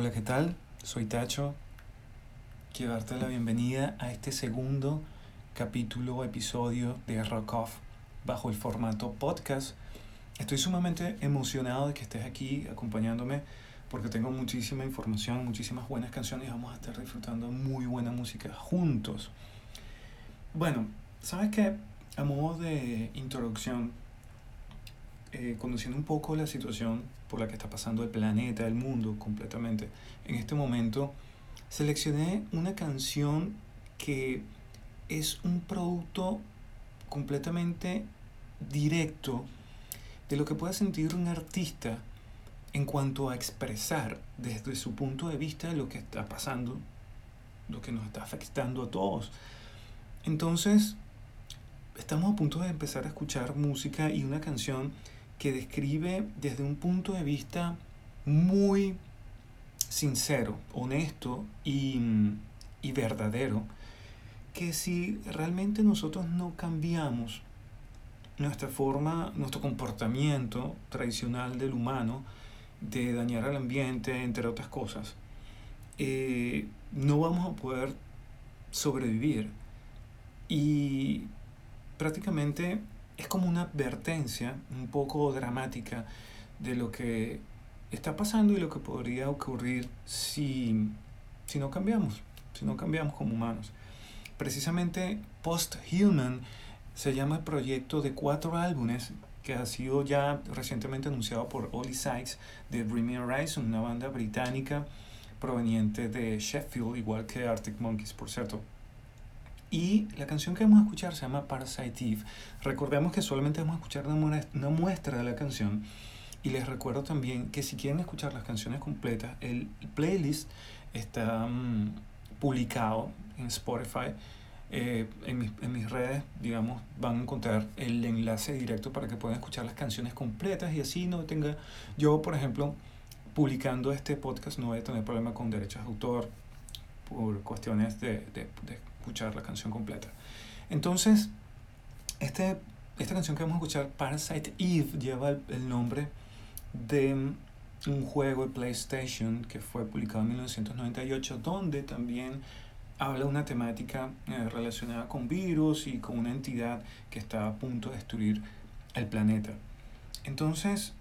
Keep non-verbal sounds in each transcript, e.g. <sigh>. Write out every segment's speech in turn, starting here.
Hola, ¿qué tal? Soy Tacho. Quiero darte la bienvenida a este segundo capítulo o episodio de Rock Off bajo el formato podcast. Estoy sumamente emocionado de que estés aquí acompañándome porque tengo muchísima información, muchísimas buenas canciones y vamos a estar disfrutando muy buena música juntos. Bueno, ¿sabes qué? A modo de introducción, eh, conociendo un poco la situación por la que está pasando el planeta, el mundo completamente, en este momento seleccioné una canción que es un producto completamente directo de lo que puede sentir un artista en cuanto a expresar desde su punto de vista lo que está pasando, lo que nos está afectando a todos. Entonces, estamos a punto de empezar a escuchar música y una canción que describe desde un punto de vista muy sincero, honesto y, y verdadero, que si realmente nosotros no cambiamos nuestra forma, nuestro comportamiento tradicional del humano, de dañar al ambiente, entre otras cosas, eh, no vamos a poder sobrevivir. Y prácticamente es como una advertencia un poco dramática de lo que está pasando y lo que podría ocurrir si, si no cambiamos, si no cambiamos como humanos. Precisamente Post Human se llama el proyecto de cuatro álbumes que ha sido ya recientemente anunciado por Oli Sykes de Bring Horizon, una banda británica proveniente de Sheffield, igual que Arctic Monkeys, por cierto. Y la canción que vamos a escuchar se llama Parasite Eve. Recordemos que solamente vamos a escuchar una muestra de la canción. Y les recuerdo también que si quieren escuchar las canciones completas, el playlist está mm, publicado en Spotify. Eh, en, mis, en, mis, redes, digamos, van a encontrar el enlace directo para que puedan escuchar las canciones completas y así no tenga, yo por ejemplo, publicando este podcast no voy a tener problema con derechos de autor por cuestiones de, de, de escuchar la canción completa. Entonces, este, esta canción que vamos a escuchar, Parasite Eve, lleva el, nombre de un juego de PlayStation que fue publicado en 1998, donde también habla una temática eh, relacionada con virus y con una entidad que está a punto de destruir el planeta. Entonces,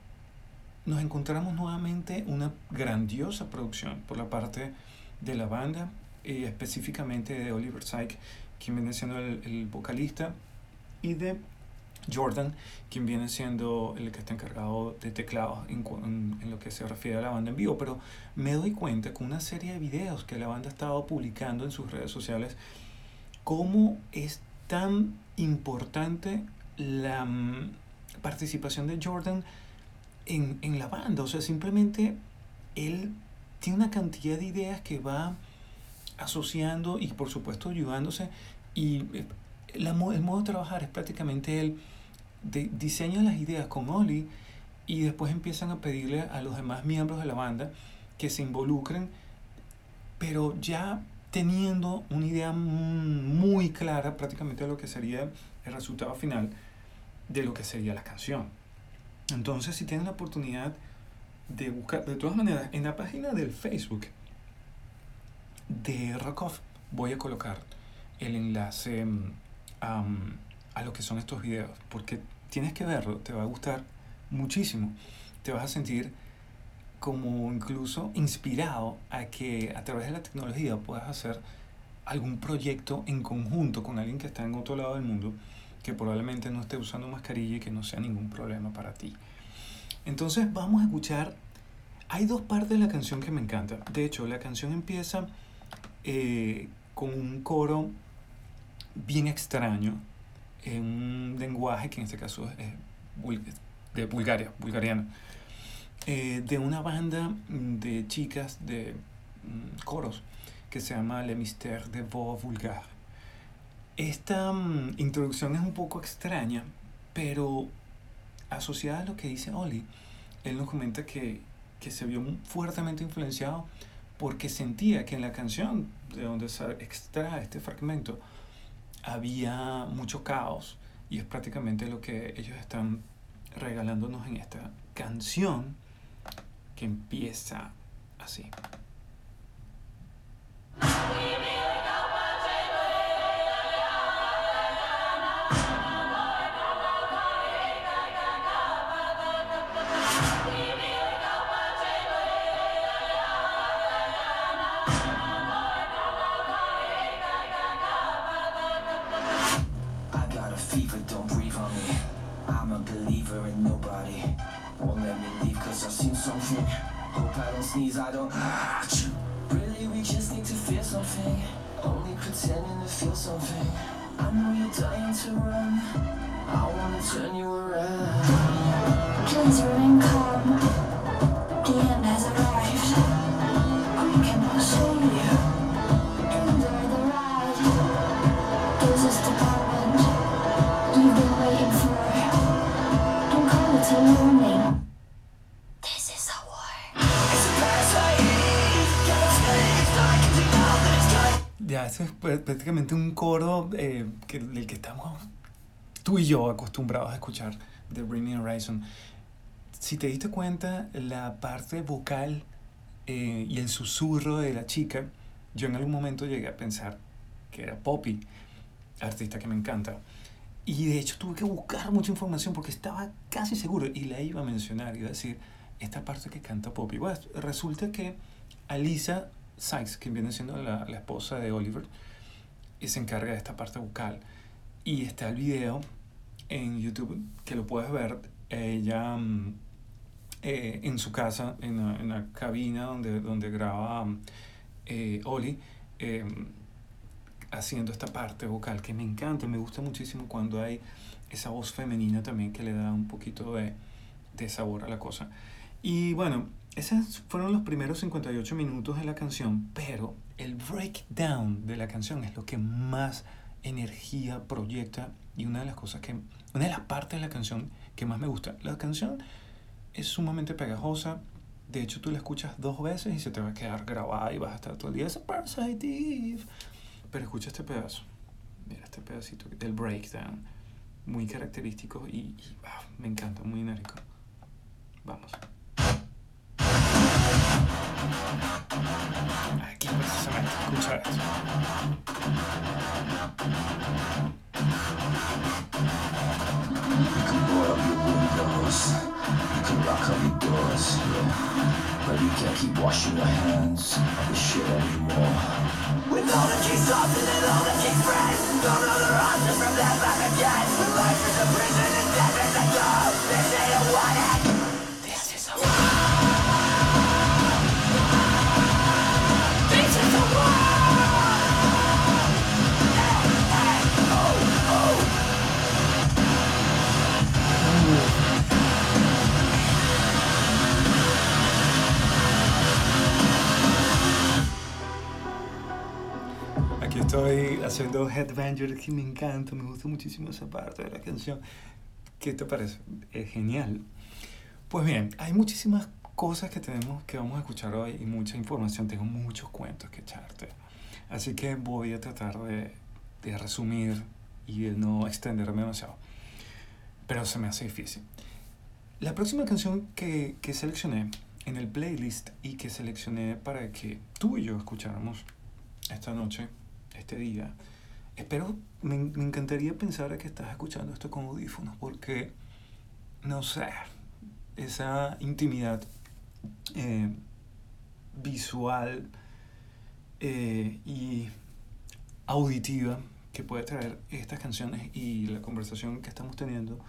nos encontramos nuevamente una grandiosa producción por la parte de la banda y específicamente de Oliver Syke, quien viene siendo el, vocalista, y de Jordan, quien viene siendo el que está encargado de teclados en, lo que se refiere a la banda en vivo. Pero me doy cuenta con una serie de videos que la banda ha estado publicando en sus redes sociales, cómo es tan importante la mm, participación de Jordan en, en la banda. O sea, simplemente él tiene una cantidad de ideas que va asociando y por supuesto ayudándose. Y eh, el modo de trabajar es prácticamente él de, diseña las ideas con Oli y después empiezan a pedirle a los demás miembros de la banda que se involucren, pero ya teniendo una idea muy clara prácticamente de lo que sería el resultado final de lo que sería la canción. Entonces, si tienen la oportunidad de buscar, de todas maneras, en la página del Facebook de Rockoff voy a colocar el enlace mm, a lo que son estos videos, porque tienes que verlo, te va a gustar muchísimo, te vas a sentir como incluso inspirado a que a través de la tecnología puedas hacer algún proyecto en conjunto con alguien que está en otro lado del mundo que probablemente no esté usando mascarilla y que no sea ningún problema para ti. Entonces vamos a escuchar, hay dos partes de la canción que me encantan. De hecho, la canción empieza eh, con un coro bien extraño, en un lenguaje que en este caso es de Bulgaria, bulgariano, eh, de una banda de chicas de mm, coros que se llama Le Mystère de Voix Vulgar. Esta mm, introducción es un poco extraña, pero asociada a lo que dice Oli, él nos comenta que, que se vio fuertemente influenciado porque sentía que en la canción de donde se extrae este fragmento, había mucho caos y es prácticamente lo que ellos están regalándonos en esta canción que empieza así. Really, we just need to feel something. Only pretending to feel something. I know you're dying to run. I wanna turn you around. Please remain calm. The end has arrived. I cannot save you. Eso es pr- prácticamente un coro eh, que, del que estamos tú y yo acostumbrados a escuchar de Bring Horizon. Si te diste cuenta, la parte vocal eh, y el susurro de la chica, yo en algún momento llegué a pensar que era Poppy, artista que me encanta. Y de hecho tuve que buscar mucha información porque estaba casi seguro y la iba a mencionar, iba a decir esta parte que canta Poppy. Bueno, resulta que Alisa Sykes, que viene siendo la, la esposa de Oliver, y se encarga de esta parte vocal. Y está el video en YouTube que lo puedes ver. Ella mm, eh, en su casa, en la, en la cabina donde, donde graba mm, eh, Oli, eh, haciendo esta parte vocal que me encanta, me gusta muchísimo cuando hay esa voz femenina también que le da un poquito de, de sabor a la cosa. Y bueno, esos fueron los primeros 58 minutos de la canción, pero el breakdown de la canción es lo que más energía proyecta y una de las cosas que, una de las partes de la canción que más me gusta. La canción es sumamente pegajosa, de hecho tú la escuchas dos veces y se te va a quedar grabada y vas a estar todo el día, Parasitive. Pero escucha este pedazo, mira este pedacito del breakdown, muy característico y, y, ah, me encanta, muy enérgico. Vamos. Aquí precisamente, escucha esto. You can roll up your windows. You can lock up your doors. But you can't keep washing your hands of this shit anymore. With all the keys off and all the keys friends. Don't know the answers from that back again. Life is a prison and death is a dog. This ain't a estoy haciendo Headbanger, que me encanta, me gusta muchísimo esa parte de la canción. ¿Qué te parece? Es genial. Pues bien, hay muchísimas cosas que tenemos que vamos a escuchar hoy y mucha información. Tengo muchos cuentos que echarte. Así que voy a tratar de, de resumir y de no extenderme demasiado. Pero se me hace difícil. La próxima canción que, que seleccioné en el playlist y que seleccioné para que tú y yo escucháramos esta noche, este día, espero, me, me encantaría pensar que estás escuchando esto con audífonos porque, no sé, esa intimidad eh, visual eh, y auditiva que puede traer estas canciones y la conversación que estamos teniendo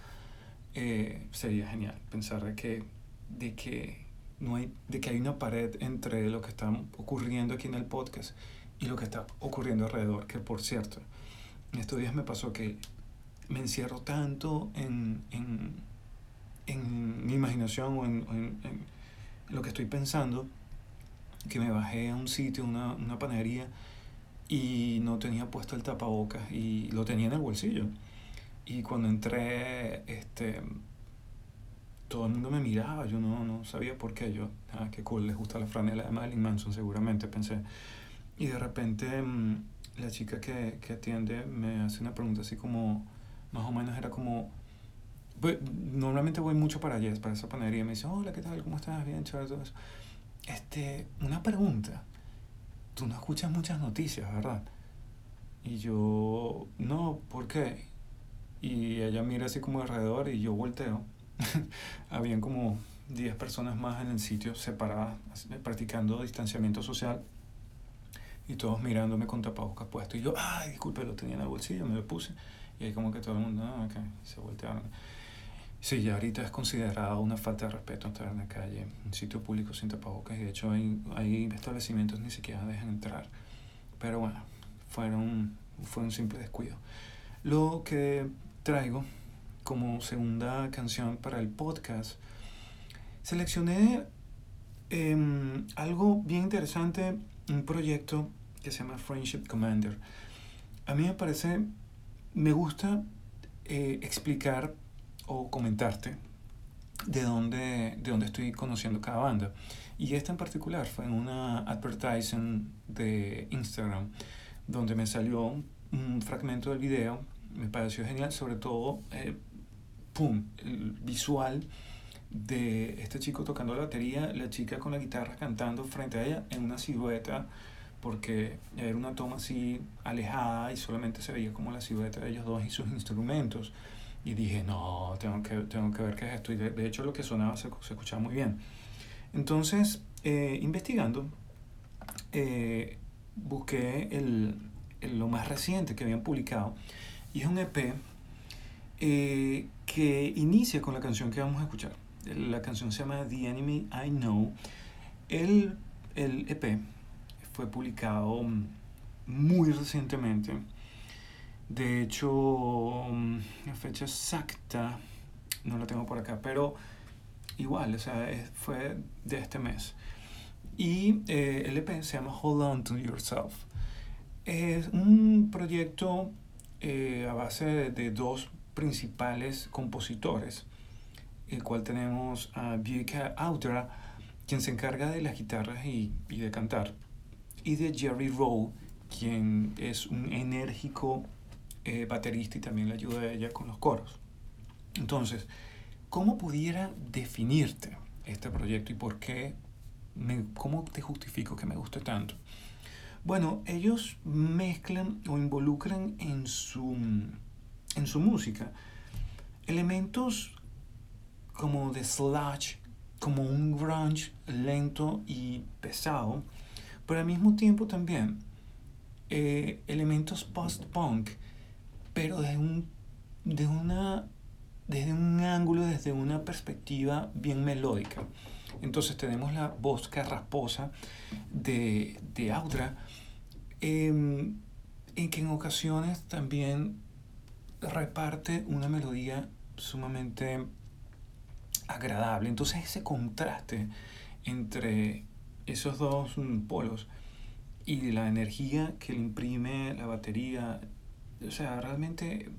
eh, sería genial pensar que de que no hay de que hay una pared entre lo que está ocurriendo aquí en el podcast y lo que está ocurriendo alrededor que por cierto en estos días me pasó que me encierro tanto en, en, en mi imaginación o en, en, en lo que estoy pensando que me bajé a un sitio, una, una panadería y no tenía puesto el tapabocas y lo tenía en el bolsillo. Y cuando entré, este, todo el mundo me miraba, yo no, no sabía por qué. Yo, ah, qué cool, les gusta la franela de Marilyn Manson, seguramente, pensé. Y de repente, mm, la chica que, que atiende me hace una pregunta así como, más o menos era como, pues, normalmente voy mucho para allá, para esa panadería, me dice, hola, ¿qué tal? ¿Cómo estás? Bien, chévere, todo eso. Este, una pregunta. Tú no escuchas muchas noticias, ¿verdad? Y yo, no, ¿por qué? Y ella mira así como alrededor y yo volteo. <laughs> Habían como 10 personas más en el sitio separadas, practicando distanciamiento social. Y todos mirándome con tapabocas puesto. Y yo, ay, disculpe, lo tenía en el bolsillo, me lo puse. Y ahí como que todo el mundo, ah, ok, se voltearon. Sí, ya ahorita es considerado una falta de respeto estar en la calle, en sitio público sin tapabocas. Y de hecho hay, hay establecimientos ni siquiera dejan entrar. Pero bueno, fueron, fue un simple descuido. Lo que traigo como segunda canción para el podcast, seleccioné em, algo bien interesante, un proyecto que se llama Friendship Commander. A mí me parece, me gusta eh, explicar o comentarte de dónde, de dónde estoy conociendo cada banda. Y esta en particular fue en una advertising de Instagram, donde me salió un, un fragmento del video. Me pareció genial, sobre todo, eh, ¡pum!, el visual de este chico tocando la batería, la chica con la guitarra cantando frente a ella en una silueta, porque era una toma así alejada y solamente se veía como la silueta de ellos dos y sus instrumentos. Y dije, no, tengo que, tengo que ver qué es esto. Y de, de hecho lo que sonaba se, se escuchaba muy bien. Entonces, eh, investigando, eh, busqué el, el- lo más reciente que habían publicado. Y es un EP eh, que inicia con la canción que vamos a escuchar. La canción se llama The Enemy I Know. El, el EP fue publicado mm, muy recientemente. De hecho, mm, la fecha exacta no la tengo por acá, pero igual, o sea, fue de este mes. Y eh, el EP se llama Hold On to Yourself. Es un proyecto eh, a base de, dos principales compositores, el cual tenemos a Vika Audra, quien se encarga de las guitarras y, y de cantar, y de Jerry Rowe, quien es un enérgico eh, baterista y también le ayuda a ella con los coros. Entonces, ¿cómo pudiera definirte este proyecto y por qué, me, cómo te justifico que me guste tanto? Bueno, ellos mezclan o involucran en su, en su música elementos como de sludge, como un grunge lento y pesado, pero al mismo tiempo también eh, elementos post-punk, pero desde un, de una, desde un ángulo, desde una perspectiva bien melódica. Entonces tenemos la voz carrasposa de, de Audra, em, en que en ocasiones también reparte una melodía sumamente agradable. Entonces ese contraste entre esos dos mm, polos y la energía que le imprime la batería, o sea, realmente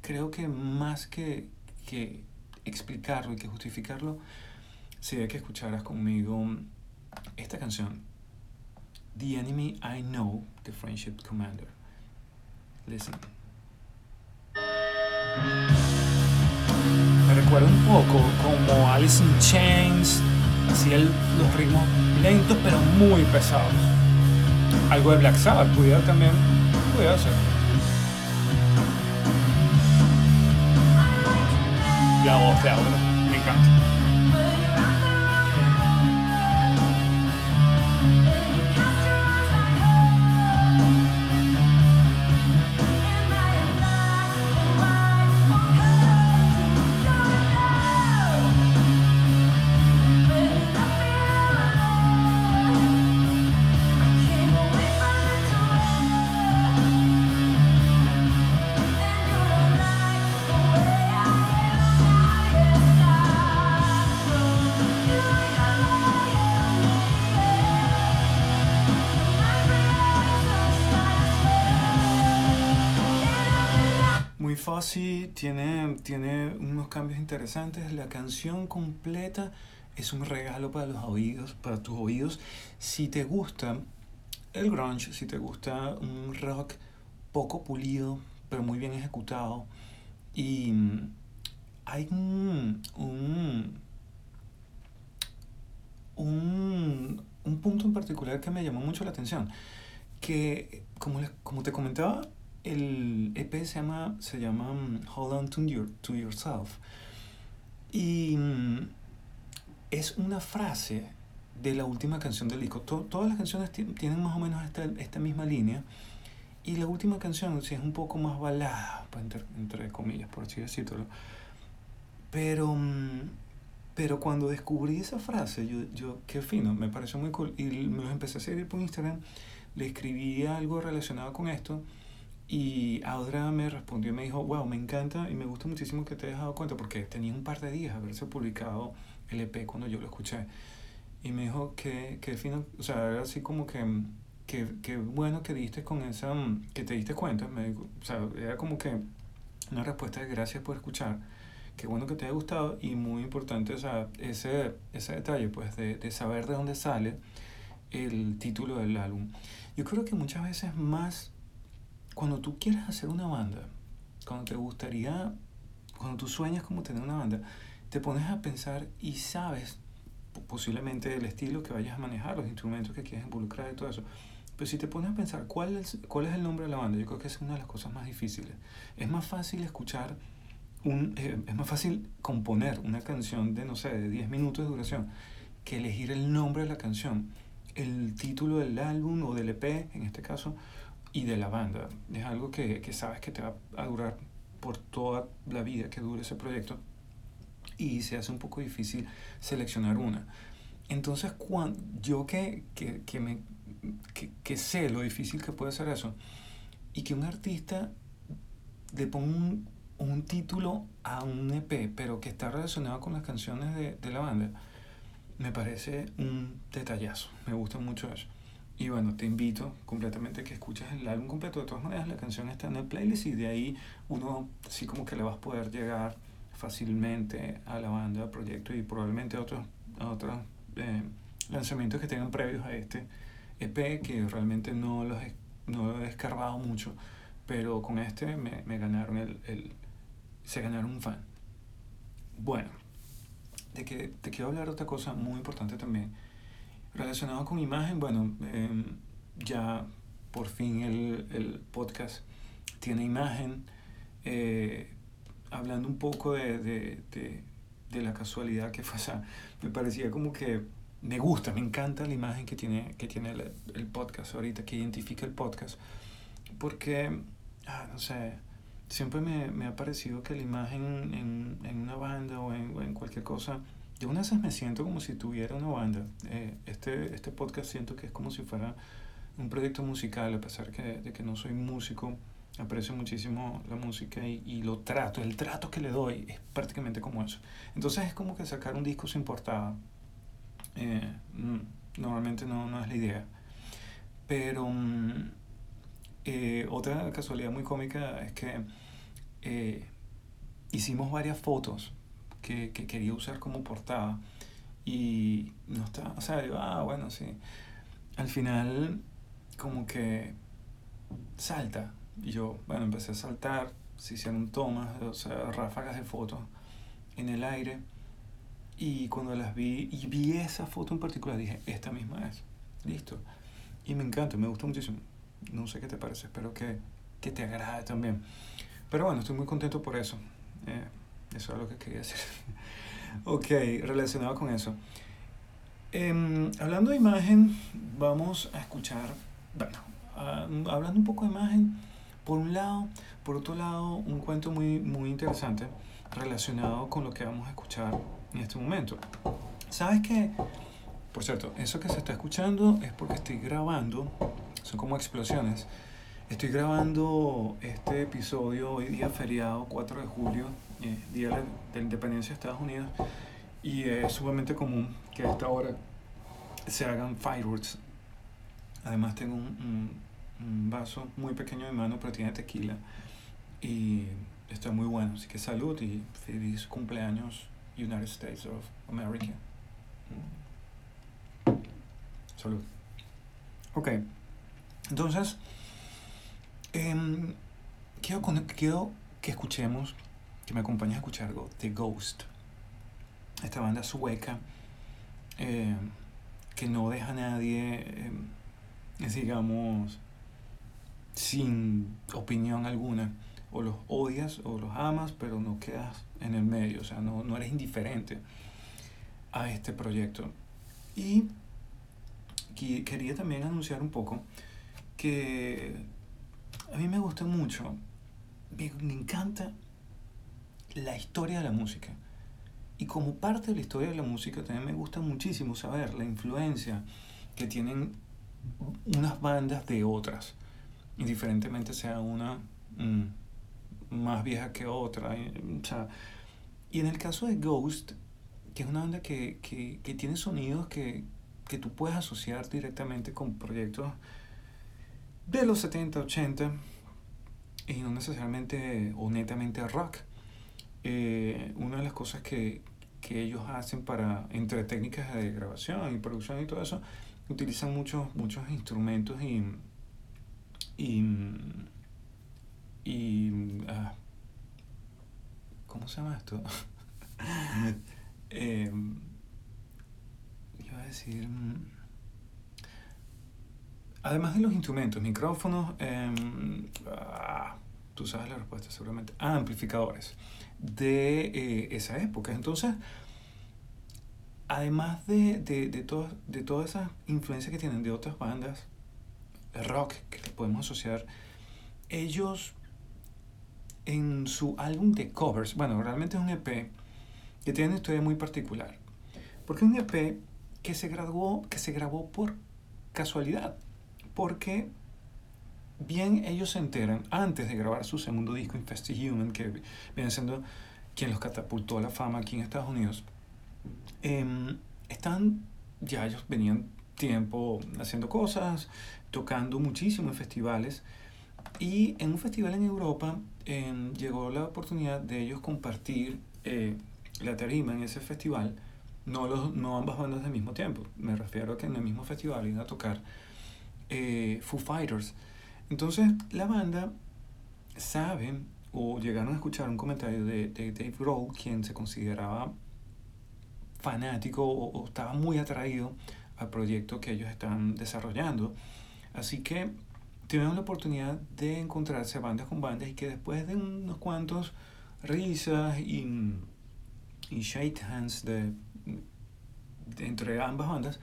creo que más que, que explicarlo y que justificarlo, sería que escucharas conmigo esta canción, The Enemy I Know, The Friendship Commander. Listen. Me recuerda un poco como Alice in Chains, el- los ritmos lentos pero muy pesados. Algo de Black Sabbath pudiera también, pudiera ser. La voz de Aura, me encanta. Fácil, tiene, tiene unos cambios interesantes. La canción completa es un regalo para los oídos, para tus oídos. Si te gusta el grunge, si te gusta un rock poco pulido, pero muy bien ejecutado, y hay un, un, un, un punto en particular que me llamó mucho la atención, que como, les- como te comentaba, el EP se llama, se llama mm, Hold On to, Your- to Yourself. Y mm, es una frase de la última canción del disco. To- todas las canciones ti- tienen más o menos esta, esta misma línea. Y la última canción sí es un poco más balada, pues, entre, entre comillas, por así decirlo. Pero, mm, pero cuando descubrí esa frase, yo, yo, qué fino, me pareció muy cool. Y me los empecé a seguir por Instagram, le escribí algo relacionado con esto. Y Audra me respondió y me dijo, wow, me encanta y me gusta muchísimo que te hayas dado cuenta porque tenía un par de días haberse publicado el EP cuando yo lo escuché. Y me dijo que, que fino, o sea, era así como que, que, que bueno que diste con esa, que te diste cuenta. Me, dijo, o sea, era como que una respuesta de gracias por escuchar. Qué bueno que te haya gustado y muy importante o sea, ese, ese detalle, pues, de, de saber de dónde sale el título del álbum. Yo creo que muchas veces más cuando tú quieres hacer una banda, cuando te gustaría, cuando tú sueñas como tener una banda, te pones a pensar y sabes posiblemente el estilo que vayas a manejar, los instrumentos que quieres involucrar y todo eso. Pero si te pones a pensar cuál es, cuál es el nombre de la banda, yo creo que es una de las cosas más difíciles. Es más fácil escuchar, un, eh, es más fácil componer una canción de, no sé, de 10 minutos de duración que elegir el nombre de la canción, el título del álbum o del EP, en este caso, y de la banda. Es algo que, que sabes que te va a durar por toda la vida que dure ese proyecto y se hace un poco difícil seleccionar una. Entonces, cuando, yo que, que, que me, que, sé lo difícil que puede ser eso, y que un artista le ponga un, un, título a un EP, pero que está relacionado con las canciones de, de, la banda, me parece un detallazo. Me gusta mucho eso. Y bueno, te invito completamente a que escuches el álbum completo. De todas maneras, la canción está en el playlist y de ahí uno así como que le vas a poder llegar fácilmente a la banda, al proyecto y probablemente a otros, a otros eh, lanzamientos que tengan previos a este EP que realmente no los he, no lo he escarbado mucho, pero con este me, me ganaron el, el, se ganaron un fan. Bueno, de que te quiero hablar otra cosa muy importante también relacionado con imagen, bueno, eh, ya por fin el, el, podcast tiene imagen. Eh, hablando un poco de, de, de, de, la casualidad que fue, o me parecía como que me gusta, me encanta la imagen que tiene, que tiene el, el podcast ahorita, que identifica el podcast, porque, ah, no sé, siempre me, me, ha parecido que la imagen en, en una banda o en, o en, cualquier cosa, yo una vez me siento como si tuviera una banda. Eh, este, este podcast siento que es como si fuera un proyecto musical, a pesar que, de que no soy músico aprecio muchísimo la música y, y, lo trato, el trato que le doy es prácticamente como eso. Entonces es como que sacar un disco sin portada. Eh, normalmente no, no, es la idea. Pero mm, eh, otra casualidad muy cómica es que hicimos varias fotos que, que, quería usar como portada y no está, o sea, digo, ah, bueno, sí. Al final como que salta y yo, bueno, empecé a saltar, se hicieron tomas, o sea, ráfagas de fotos en el aire. Y cuando las vi, y vi esa foto en particular, dije, esta misma es. Listo. Y me encanta, me gusta muchísimo. No sé qué te parece, espero que, que te agrade también. Pero bueno, estoy muy contento por eso. Eh, eso es lo que quería decir. <laughs> ok, relacionado con eso. Eh, hablando de imagen, vamos a escuchar, bueno, hablando un poco de imagen, por un lado, por otro lado, un cuento muy, muy interesante relacionado con lo que vamos a escuchar en este momento. ¿Sabes qué? Por cierto, eso que se está escuchando es porque estoy grabando, son como explosiones. Estoy grabando este episodio hoy día feriado 4 de julio, eh, Día de la Independencia de Estados Unidos, y es sumamente común que a esta hora se hagan fireworks. Además tengo un, vaso muy pequeño de mano, pero tiene tequila. Y está muy bueno. Así que salud y feliz cumpleaños United States of America. Salud. Ok. Entonces, eh, quiero, quiero que escuchemos, que me acompañes a escuchar algo, The Ghost. Esta banda sueca eh, que no deja a nadie, eh, digamos, sin opinión alguna. O los odias o los amas, pero no quedas en el medio, o sea, no, no eres indiferente a este proyecto. Y quería también anunciar un poco que a mí me gusta mucho, me, me encanta la historia de la música. y como parte de la historia de la música también me gusta muchísimo saber la influencia que tienen unas bandas de otras, indiferentemente sea una mm, más vieja que otra. eh, o sea, y en el caso de Ghost, que es una banda que, que, que tiene sonidos que, que tú puedes asociar directamente con proyectos de los 70, 80 y no necesariamente o netamente rock. Eh, una de las cosas que, que ellos hacen para, entre técnicas de grabación y producción y todo eso, utilizan muchos, muchos instrumentos y, y, y ah, ¿cómo se llama esto? <laughs> eh, iba a decir, mm, además de los instrumentos, micrófonos, em, ah, tú sabes la respuesta seguramente, ah, amplificadores de eh, esa época. Entonces, además de, de, de, todas de todas esas influencias que tienen de otras bandas rock que podemos asociar, ellos en su álbum de covers, bueno, realmente es un EP que tiene una historia muy particular, porque es un EP que se grabó, que se grabó por casualidad, porque bien ellos se enteran antes de grabar su segundo disco, Infested Human, que viene siendo quien los catapultó a la fama aquí en Estados Unidos, eh, están, ya ellos venían tiempo haciendo cosas, tocando muchísimo en festivales, y en un festival en Europa eh, llegó la oportunidad de ellos compartir eh, la tarima en ese festival, no, los, no ambas bandas al mismo tiempo, me refiero a que en el mismo festival iban a tocar eh, Foo Fighters. Entonces la banda sabe o llegaron a escuchar un comentario de, de Dave Grohl, quien se consideraba fanático o, o, estaba muy atraído al proyecto que ellos están desarrollando. Así que tuvieron la oportunidad de encontrarse bandas con bandas y que después de unos cuantos risas y, y shake hands de, entre ambas bandas,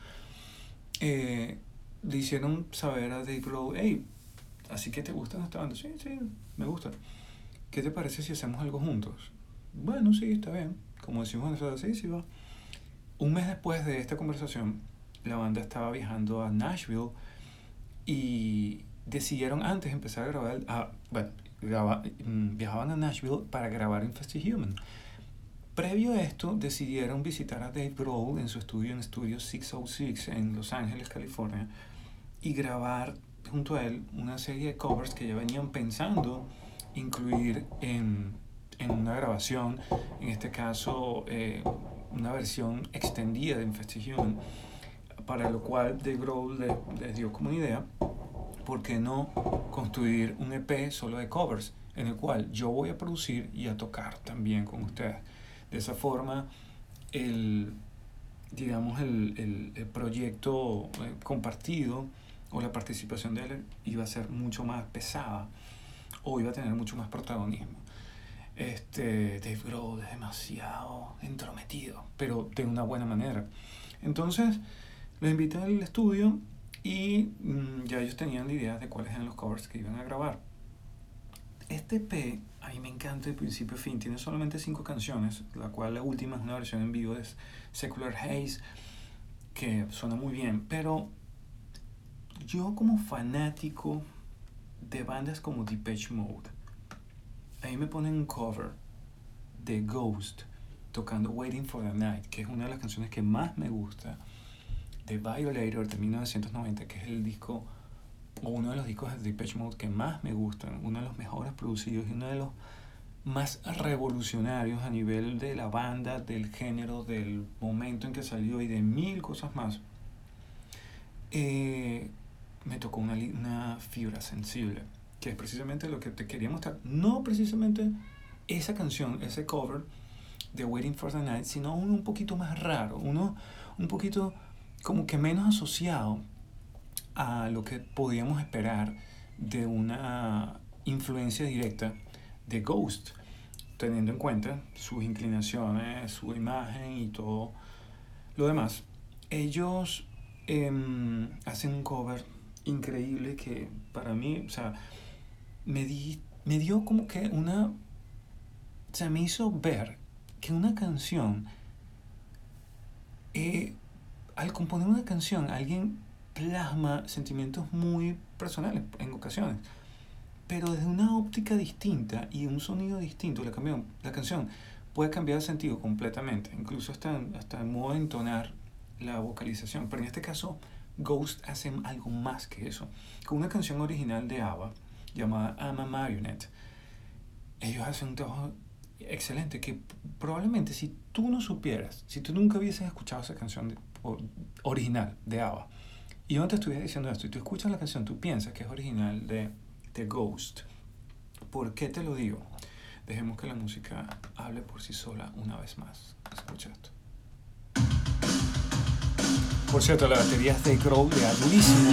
eh, le hicieron saber a Dave Grohl, hey, así que te gusta esta banda, sí, sí, me gusta. ¿Qué te parece si hacemos algo juntos? Bueno, sí, está bien. Como decimos nosotros, sí, sí va. Un mes después de esta conversación, la banda estaba viajando a Nashville y decidieron antes empezar a grabar, a, bueno, graba, viajaban a Nashville para grabar Infested Human. Previo a esto, decidieron visitar a Dave Grohl en su estudio en Studio 606 en Los Ángeles, California, y grabar junto a él una serie de covers que ya venían pensando incluir en, en una grabación, en este caso eh, una versión extendida de Infested Human, para lo cual Dave Grohl les, les dio como una idea, ¿por qué no construir un EP solo de covers, en el cual yo voy a producir y a tocar también con ustedes? De esa forma, el, digamos, el, el, el proyecto eh, compartido o la participación de él iba a ser mucho más pesada o iba a tener mucho más protagonismo. Este, Dave Grohl es demasiado entrometido, pero de una buena manera. Entonces, lo invité al estudio y mmm, ya ellos tenían la idea de cuáles eran los covers que iban a grabar. Este P a mí me encanta de principio a fin, tiene solamente cinco canciones, la cual la última es una versión en vivo de Secular Haze, que suena muy bien, pero yo como fanático de bandas como Depeche Mode, a mí me ponen un cover de Ghost tocando Waiting for the Night, que es una de las canciones que más me gusta, de Violator de 1990, que es el disco o uno de los discos de Depeche Mode que más me gustan, uno de los mejores producidos y uno de los más revolucionarios a nivel de la banda, del género, del momento en que salió y de mil cosas más. Eh, me tocó una, una fibra sensible, que es precisamente lo que te quería mostrar. No precisamente esa canción, ese cover de Waiting for the Night, sino uno un poquito más raro, uno un poquito como que menos asociado a lo que podíamos esperar de una influencia directa de Ghost, teniendo en cuenta sus inclinaciones, su imagen y todo lo demás. Ellos eh, hacen un cover increíble que para mí, o sea, me, di, me dio como que una, o sea, me hizo ver que una canción eh, al componer una canción, alguien plasma sentimientos muy personales en ocasiones, pero desde una óptica distinta y un sonido distinto, la, cambió, la canción puede cambiar de sentido completamente, incluso hasta, hasta el modo de entonar la vocalización. Pero en este caso, Ghost hace algo más que eso. Con una canción original de ABBA llamada I'm a Marionette, ellos hacen un trabajo excelente que probablemente si tú no supieras, si tú nunca hubieses escuchado esa canción original de ABBA, y yo no te estuviera diciendo esto, y tú escuchas la canción, tú piensas que es original de, de Ghost. ¿Por qué te lo digo? Dejemos que la música hable por sí sola una vez más. Escucha esto. Por cierto, la batería de Grohl, de durísimo,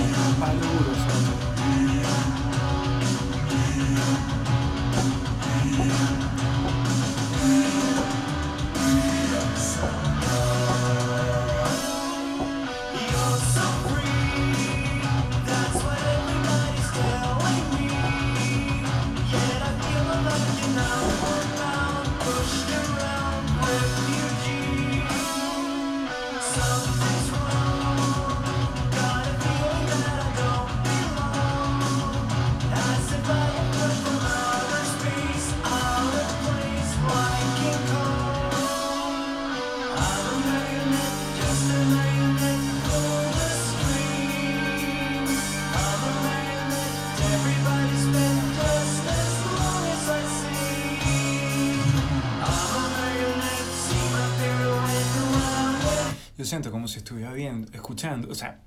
Yo siento como si estuviera viendo, escuchando, o sea,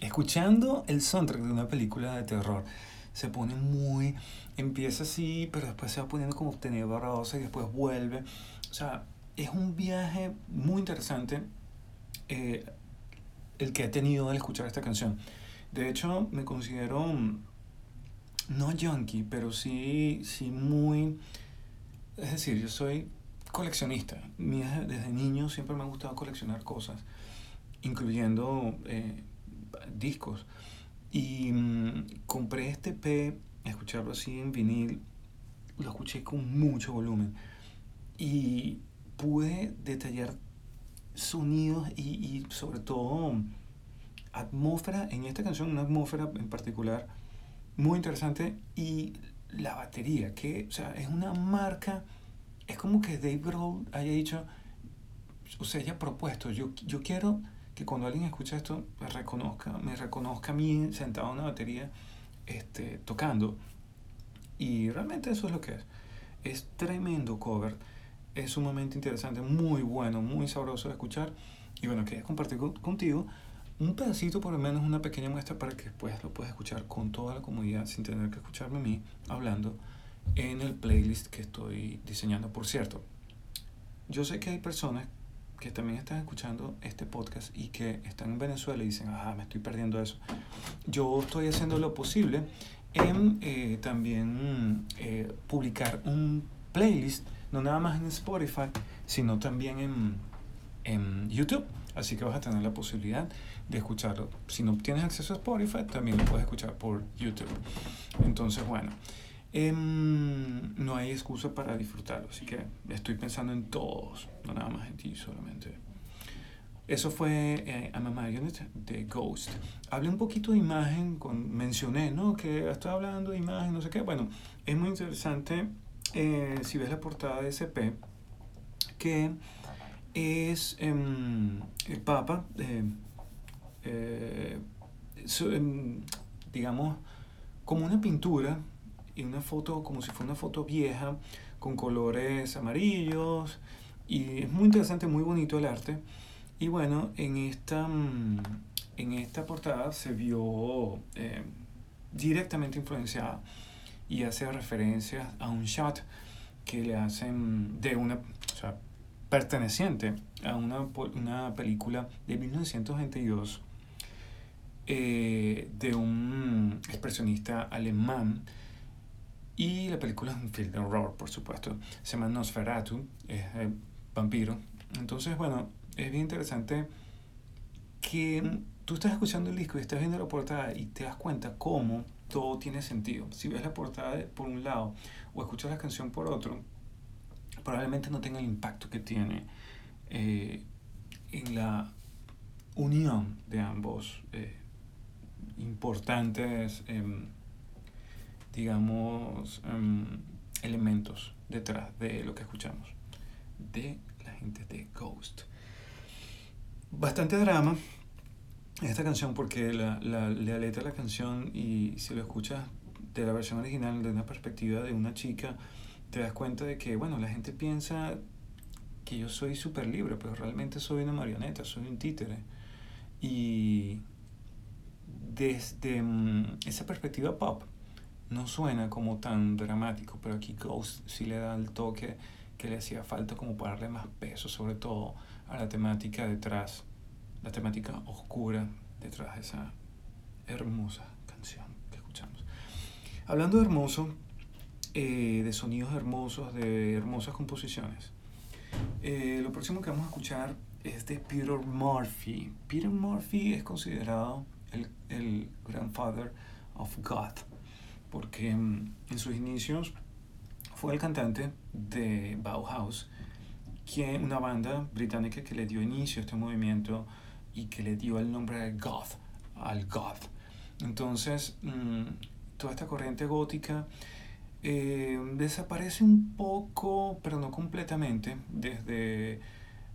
escuchando el soundtrack de una película de terror. Se pone muy, empieza así, pero después se va poniendo como tenebrosa y después vuelve. O sea, es un viaje muy interesante eh, el que he tenido al escuchar esta canción. De hecho, me considero mm, no junkie, pero sí, sí muy... Es decir, yo soy coleccionista. Desde niño siempre me ha gustado coleccionar cosas, incluyendo eh, discos. Y mm, compré este P, escucharlo así en vinil, lo escuché con mucho volumen. Y pude detallar sonidos y, y sobre todo atmósfera, en esta canción una atmósfera en particular muy interesante y la batería, que o sea, es una marca, es como que Dave Grohl haya dicho, o sea, haya propuesto, yo, yo quiero que cuando alguien escuche esto, me reconozca, me reconozca a mí sentado en una batería este, tocando. Y realmente eso es lo que es. Es tremendo cover, es sumamente interesante, muy bueno, muy sabroso de escuchar. Y bueno, quería compartir con- contigo un pedacito, por lo menos una pequeña muestra para que después lo puedas escuchar con toda la comodidad sin tener que escucharme a mí hablando en el playlist que estoy diseñando. Por cierto, yo sé que hay personas que también están escuchando este podcast y que están en Venezuela y dicen, ah, me estoy perdiendo eso. Yo estoy haciendo lo posible en eh, también eh, publicar un playlist, no nada más en Spotify, sino también en, en YouTube. Así que vas a tener la posibilidad de escucharlo. Si no tienes acceso a Spotify, también lo puedes escuchar por YouTube. Entonces, bueno, em, no hay excusa para disfrutarlo. Así que estoy pensando en todos, no nada más en ti solamente. Eso fue eh, I'm a Marionette de Ghost. Hablé un poquito de imagen, con, mencioné, ¿no? Que estoy hablando de imagen, no sé qué. Bueno, es muy interesante eh, si ves la portada de SP, que es em, el Papa, eh, eh, em, digamos, como una pintura y una foto, como si fuera una foto vieja, con colores amarillos, y es muy interesante, muy bonito el arte. Y bueno, en esta, mm, en esta portada se vio eh, directamente influenciada y hace referencias a un shot que le hacen de una, o sea, perteneciente a una, una película de 1922 eh, de un expresionista alemán y la película es un film de horror, por supuesto. Se llama Nosferatu, es vampiro. Entonces, bueno, es bien interesante que tú estás escuchando el disco y estás viendo la portada y te das cuenta cómo todo tiene sentido. Si ves la portada por un lado o escuchas la canción por otro, probablemente no tenga el impacto que tiene eh, en la unión de ambos eh, importantes, em, digamos, em, elementos detrás de lo que escuchamos de la gente de Ghost. Bastante drama esta canción porque la, la, letra de la canción y si lo escuchas de la versión original de una perspectiva de una chica, te das cuenta de que, bueno, la gente piensa que yo soy súper libre, pero realmente soy una marioneta, soy un títere. Y desde mm, esa perspectiva pop, no suena como tan dramático, pero aquí Ghost sí le da el toque que le hacía falta como para darle más peso, sobre todo a la temática detrás, la temática oscura detrás de esa hermosa canción que escuchamos. Hablando de hermoso, eh, de sonidos hermosos, de hermosas composiciones, eh, lo próximo que vamos a escuchar es de Peter Murphy. Peter Murphy es considerado el, el grandfather of God, porque mm, en sus inicios fue el cantante de Bauhaus, quien, una banda británica que le dio inicio a este movimiento y que le dio el nombre de goth, al goth. Entonces, mm, toda esta corriente gótica eh, desaparece un poco, pero no completamente, desde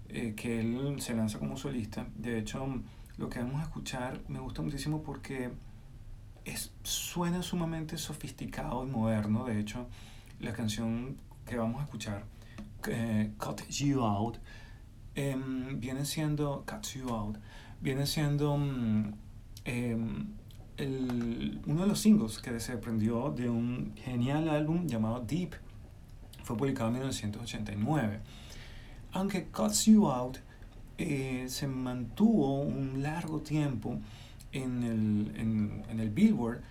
eh, que él se lanza como solista. De hecho, lo que vamos a escuchar me gusta muchísimo porque es, suena sumamente sofisticado y moderno. De hecho, la canción que vamos a escuchar, eh, Cut You Out, em, viene siendo, Cut You Out, viene siendo mm, em, el, uno de los singles que se aprendió de un genial álbum llamado Deep. Fue publicado en 1989. Aunque Cuts You Out eh, se mantuvo un largo tiempo en el, en, en el Billboard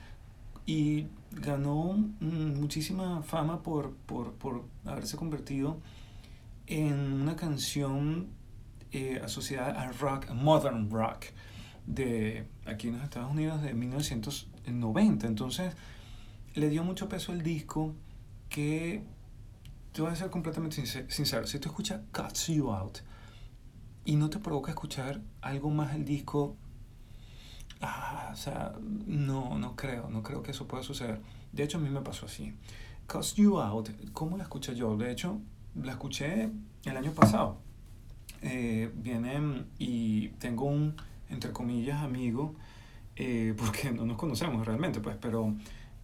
y ganó muchísima fama por, por, por, haberse convertido en una canción eh, asociada al rock, modern rock, de aquí en los Estados Unidos de 1990. Entonces le dio mucho peso al disco que, te voy a ser completamente sincero, si tú escuchas Cuts You Out y no te provoca escuchar algo más del disco, Ah, o sea, no, no creo, no creo que eso pueda suceder. De hecho, a mí me pasó así. Cause You Out, ¿cómo la escuché yo? De hecho, la escuché el año pasado. Eh, viene y tengo un, entre comillas, amigo, eh, porque no nos conocemos realmente, pues, pero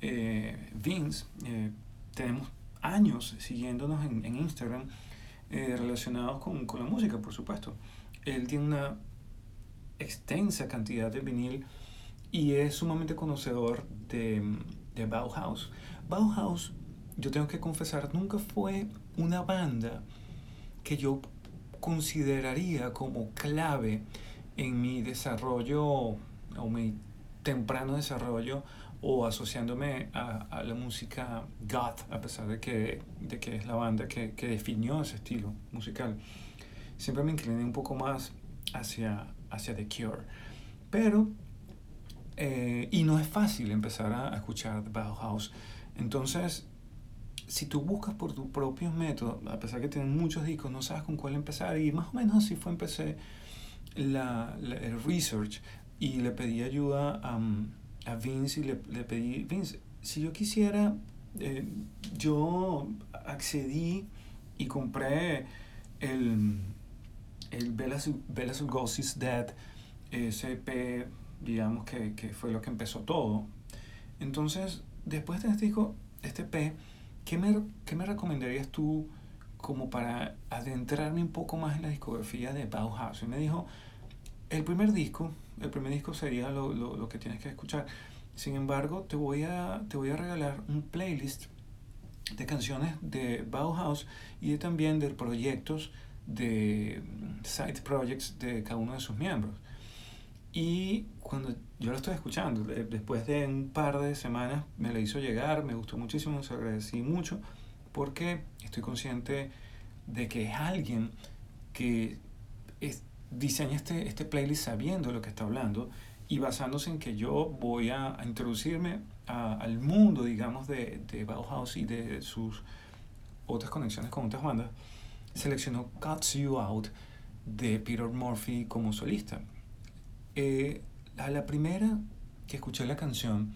eh, Vince, eh, tenemos años siguiéndonos en, en Instagram relacionados con, con la música, por supuesto. Él tiene una extensa cantidad de vinil y es sumamente conocedor de, de Bauhaus. Bauhaus, yo tengo que confesar, nunca fue una banda que yo consideraría como clave en mi desarrollo o mi temprano desarrollo o asociándome a, a la música goth, a pesar de que, de que es la banda que, que definió ese estilo musical. Siempre me incliné un poco más hacia, hacia The Cure. Pero, eh, y no es fácil empezar a, escuchar Bauhaus. Entonces, si tú buscas por tu propio método, a pesar que tienen muchos discos, no sabes con cuál empezar, y más o menos así fue empecé la, el research y le pedí ayuda a, a Vince y le, le, pedí, Vince, si yo quisiera, eh, yo accedí y compré el el Bella Lugosi's Dead, SP, digamos que, que, fue lo que empezó todo. Entonces, después de este disco, este P, ¿qué me, ¿qué me recomendarías tú como para adentrarme un poco más en la discografía de Bauhaus? Y me dijo, el primer disco, el primer disco sería lo, lo, lo que tienes que escuchar. Sin embargo, te voy, a, te voy a regalar un playlist de canciones de Bauhaus y también de proyectos de side projects de cada uno de sus miembros. Y cuando yo lo estoy escuchando, después de un par de semanas me lo hizo llegar, me gustó muchísimo, se agradecí mucho, porque estoy consciente de que es alguien que es, diseña este, este playlist sabiendo lo que está hablando y basándose en que yo voy a, a introducirme a, al mundo, digamos, de, de Bauhaus y de sus otras conexiones con otras bandas seleccionó Cuts You Out de Peter Murphy como solista. Eh, a la primera que escuché la canción,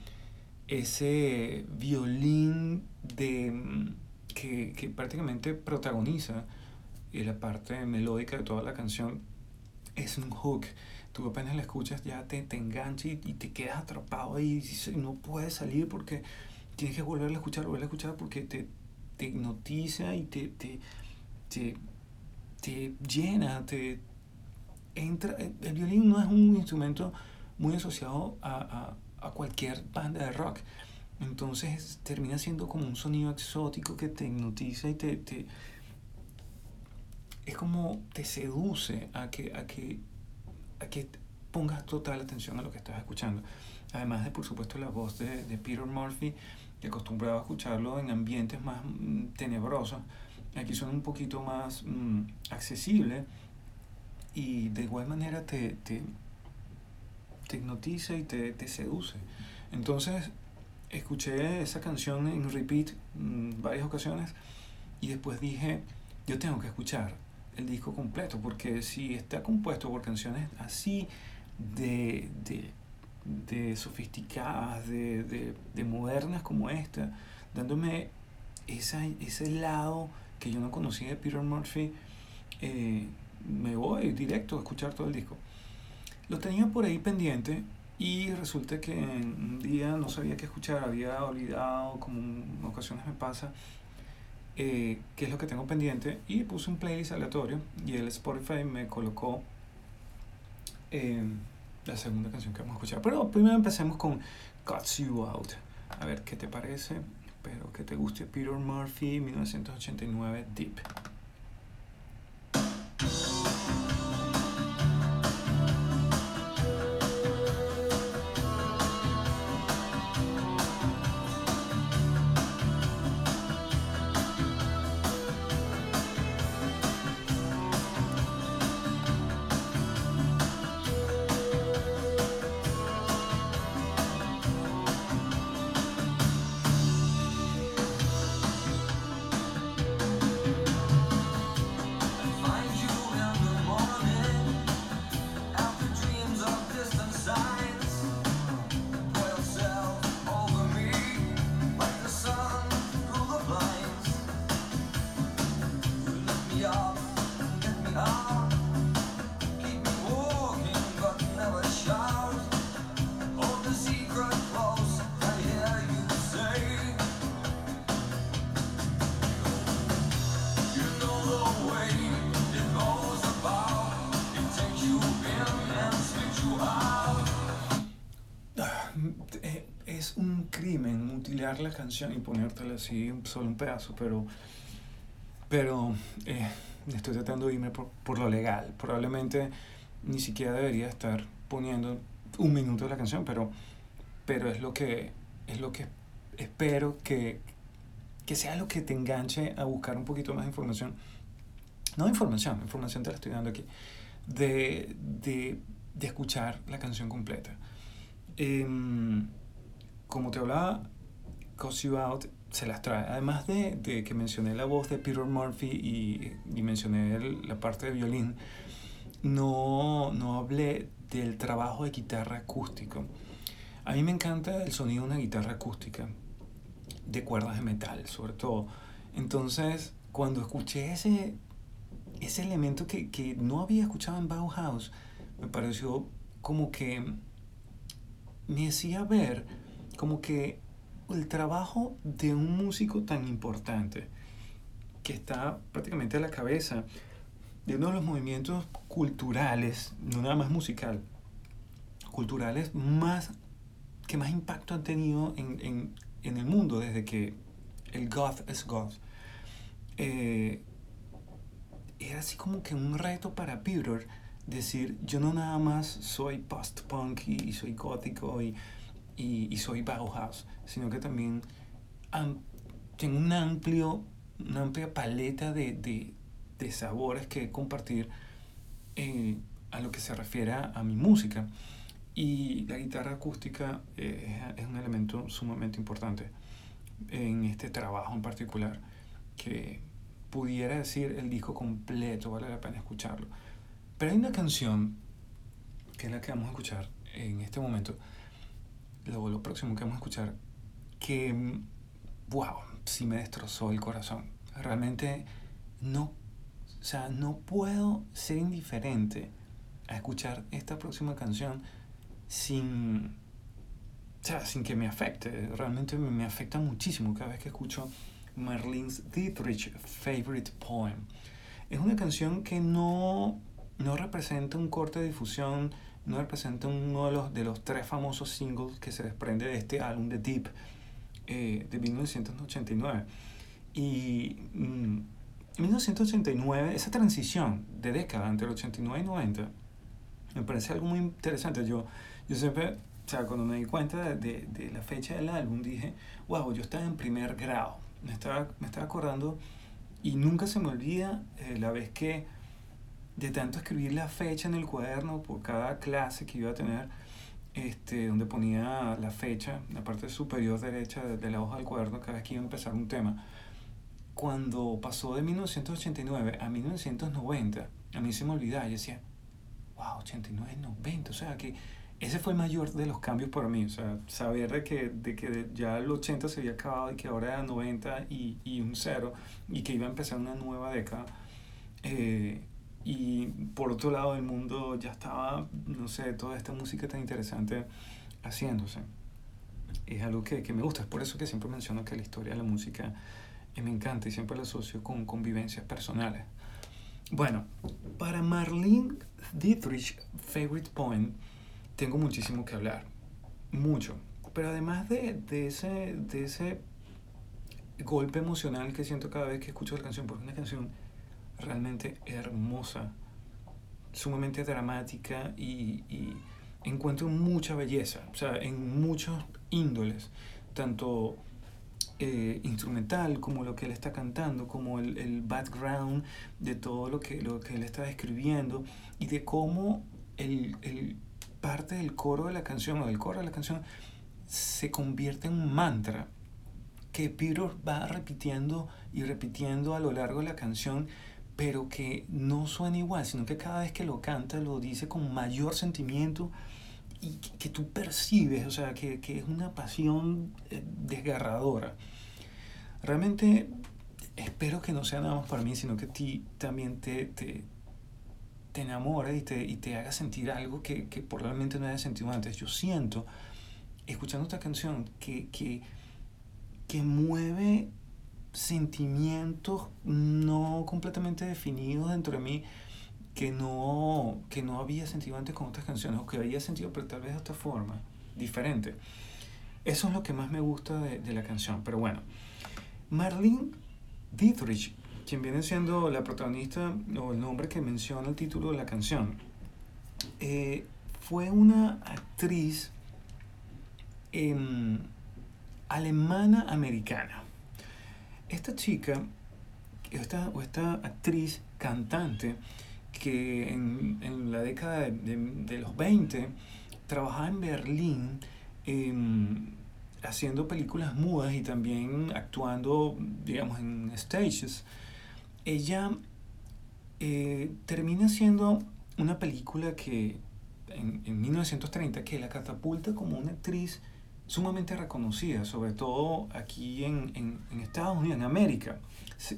ese violín de, mm, que, que prácticamente protagoniza eh, la parte melódica de toda la canción, es un hook. Tú apenas la escuchas ya te, te engancha y, y te quedas atrapado ahí y no puedes salir porque tienes que volverla a escuchar, volverla a escuchar porque te, te hipnotiza y te, te, te, te llena, te entra. El violín no es un instrumento muy asociado a, a, a cualquier banda de rock. Entonces termina siendo como un sonido exótico que te hipnotiza y te, te es como te seduce a que, a que, a que pongas total atención a lo que estás escuchando. Además de, por supuesto, la voz de, de Peter Murphy, que acostumbraba a escucharlo en ambientes más mm, tenebrosos. Aquí suena un poquito más mm, accesible y de igual manera te, te, te hipnotiza y te, te seduce. Entonces, escuché esa canción en repeat mm, varias ocasiones y después dije, yo tengo que escuchar el disco completo, porque si está compuesto por canciones así de, de, de sofisticadas, de, de modernas como esta, dándome esa, ese lado que yo no conocía de Peter Murphy, eh, me voy directo a escuchar todo el disco. Lo tenía por ahí pendiente y resulta que un día no sabía qué escuchar, había olvidado, como en ocasiones me pasa, eh, qué es lo que tengo pendiente y puse un playlist aleatorio y el Spotify me colocó eh, la segunda canción que vamos a escuchar. Pero primero empecemos con Cuts You Out. A ver qué te parece. Espero que te guste Peter Murphy 1989 Deep. Así, solo un pedazo, pero, pero eh, estoy tratando de irme por, por lo legal. Probablemente ni siquiera debería estar poniendo un minuto de la canción, pero, pero es lo que es lo que espero que, que sea lo que te enganche a buscar un poquito más de información. No información, información te la estoy dando aquí. De, de, de escuchar la canción completa. Em, como te hablaba, Cause You Out se las trae. Además de, de que mencioné la voz de Peter Murphy y, y mencioné la parte de violín, no, no hablé del trabajo de guitarra acústico. A mí me encanta el sonido de una guitarra acústica, de cuerdas de metal, sobre todo. Entonces, cuando escuché ese, ese elemento que, que no había escuchado en Bauhaus, me pareció como que me hacía ver como que el trabajo de un músico tan importante que está prácticamente a la cabeza de uno de los movimientos culturales, no nada más musical, culturales más que más impacto han tenido en, en, en el mundo desde que el goth es goth. Eh, era así como que un reto para Peter decir, yo no nada más soy post-punk y, y soy gótico y, y, y soy Bauhaus, sino que también am- tengo un amplio, una amplia paleta de, de, de sabores que compartir eh, a lo que se refiere a, mi música. Y la guitarra acústica eh, es un elemento sumamente importante en este trabajo en particular, que pudiera decir el disco completo, vale la pena escucharlo. Pero hay una canción que es la que vamos a escuchar en este momento, lo, lo próximo que vamos a escuchar, que, mm, wow, sí me destrozó el corazón. Realmente no, o sea, no puedo ser indiferente a escuchar esta próxima canción sin, o sea, sin que me afecte. Realmente me, me afecta muchísimo cada vez que escucho Marlene's Dietrich Favorite Poem. Es una canción que no, no representa un corte de difusión, no representa uno de los, de los tres famosos singles que se desprende de este álbum de Deep eh, de 1989. Y mm, en 1989, esa transición de década entre el 89 y 90, me parece algo muy interesante. Yo, yo siempre, o sea, cuando me di cuenta de, de, la fecha del álbum, dije, wow, yo estaba en primer grado. Me estaba, me estaba acordando y nunca se me olvida eh, la vez que de tanto escribir la fecha en el cuaderno por cada clase que iba a tener, este, donde ponía la fecha, la parte superior derecha de, la hoja del cuaderno, cada vez que iba a empezar un tema. Cuando pasó de 1989 a 1990, a mí se me olvidaba, yo decía, wow, 89, 90, o sea que ese fue el mayor de los cambios para mí, o sea, saber de que, de que ya el 80 se había acabado y que ahora era 90 y, y un cero y que iba a empezar una nueva década. Eh, y por otro lado el mundo ya estaba, no sé, toda esta música tan interesante haciéndose. Es algo que, que me gusta, es por eso que siempre menciono que la historia de la música eh, me encanta y siempre la asocio con convivencias personales. Bueno, para Marlene Dietrich, Favorite Point, tengo muchísimo que hablar, mucho. Pero además de, de, ese, de ese golpe emocional que siento cada vez que escucho la canción, porque es una canción realmente hermosa, sumamente dramática y, y encuentro mucha belleza, o sea, en muchos índoles, tanto eh, instrumental, como lo que él está cantando, como el, el, background de todo lo que, lo que él está describiendo y de cómo el, el parte del coro de la canción o del coro de la canción se convierte en un mantra que Peter va repitiendo y repitiendo a lo largo de la canción, pero que no suena igual, sino que cada vez que lo canta lo dice con mayor sentimiento y que, que tú percibes, o sea, que, que, es una pasión eh, desgarradora. Realmente espero que no sea nada más para mí, sino que a ti también te, te, te enamora y te, y te haga sentir algo que, que probablemente no hayas sentido antes. Yo siento, escuchando esta canción, que, que, que mueve sentimientos no completamente definidos dentro de mí que no, que no había sentido antes con otras canciones, o que había sentido, pero tal vez de otra forma, diferente. Eso es lo que más me gusta de, de la canción. Pero bueno, Marlene Dietrich quien viene siendo la protagonista o el nombre que menciona el título de la canción, eh, fue una actriz eh, alemana-americana. Esta chica, esta, o esta actriz cantante, que en, en la década de, de, los 20 trabajaba en Berlín eh, haciendo películas mudas y también actuando, digamos, en stages ella eh, termina siendo una película que en, en, 1930 que la catapulta como una actriz sumamente reconocida, sobre todo aquí en, en, en Estados Unidos, en América,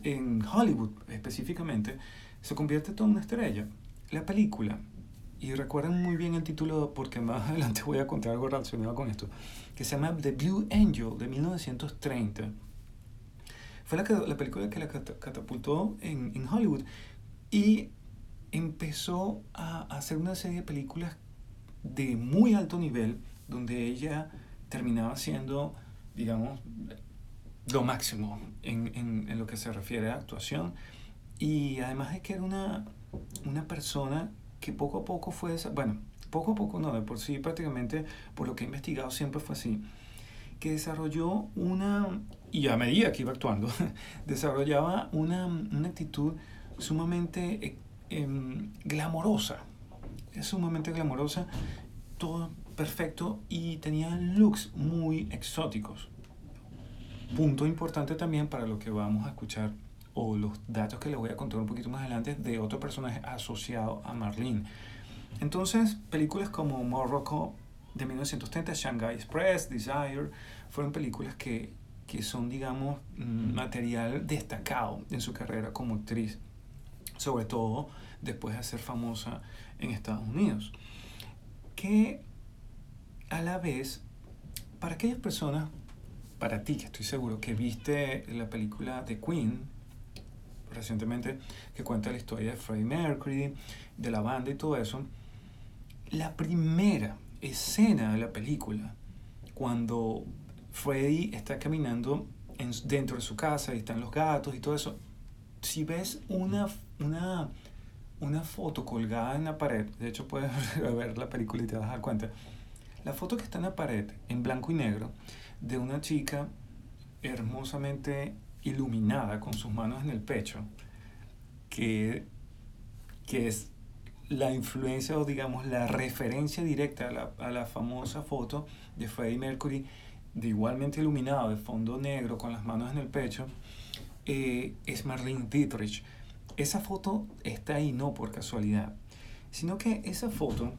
en Hollywood específicamente, se convierte toda una estrella. La película, y recuerden muy bien el título porque más <laughs> adelante voy a contar algo relacionado con esto, que se llama The Blue Angel de 1930 fue la, la película que la catapultó en, en Hollywood y empezó a hacer una serie de películas de muy alto nivel donde ella terminaba siendo, digamos, lo máximo en, en, en, lo que se refiere a actuación. Y además de que era una, una persona que poco a poco fue, bueno, poco a poco no, de por sí prácticamente por lo que he investigado siempre fue así, que desarrolló una, y a medida que iba actuando, <laughs> desarrollaba una, una actitud sumamente eh, eh, glamorosa, sumamente glamorosa, todo perfecto y tenía looks muy exóticos. Punto importante también para lo que vamos a escuchar o los datos que les voy a contar un poquito más adelante de otro personaje asociado a Marlene. Entonces, películas como Morocco de 1930, Shanghai Express, Desire, fueron películas que, que son, digamos, mm, material destacado en su carrera como actriz, sobre todo después de ser famosa en Estados Unidos. Que a la vez, para aquellas personas, para ti, que estoy seguro que viste la película de Queen recientemente, que cuenta la historia de Freddie Mercury, de la banda y todo eso, la primera escena de la película, cuando Freddie está caminando en- dentro de su casa y están los gatos y todo eso, si ves una, una, una foto colgada en la pared, de hecho puedes <laughs> ver la película y te vas a dar cuenta, la foto que está en la pared, en blanco y negro, de una chica hermosamente iluminada con sus manos en el pecho, que, que es la influencia o digamos la referencia directa a la, a la famosa foto de Freddie Mercury, de igualmente iluminado, de fondo negro, con las manos en el pecho, eh, es Marlene Dietrich. Esa foto está ahí no por casualidad, sino que esa foto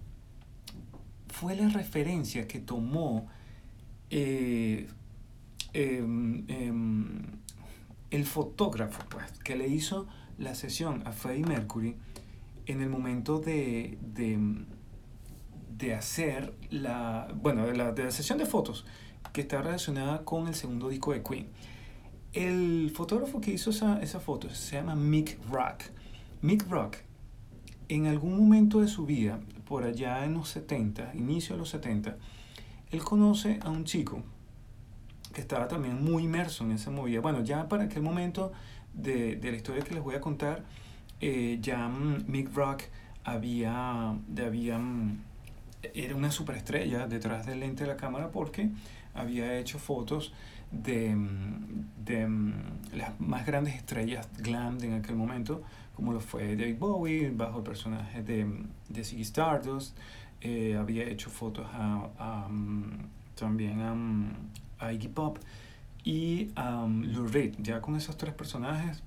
fue la referencia que tomó eh, em, em, el fotógrafo pues, que le hizo la sesión a Freddie Mercury en el momento de, de, de hacer la, bueno, de la, de la sesión de fotos que está relacionada con el segundo disco de Queen. El fotógrafo que hizo esa, esa foto se llama Mick Rock. Mick Rock, en algún momento de su vida, por allá en los 70, inicio de los 70, él conoce a un chico que estaba también muy inmerso en esa movida. Bueno, ya para aquel momento de, de la historia que les voy a contar, eh, ya mm, Mick Rock había, había, mm, era una superestrella detrás del lente de la cámara porque había hecho fotos de, mm, de las más grandes estrellas glam de en aquel momento, como lo fue David Bowie, bajo el personaje de, de Ziggy Stardust. Eh, había hecho fotos a, a, mm, también a, mm, a Iggy Pop y a um, Lou Reed. Ya con esos tres personajes,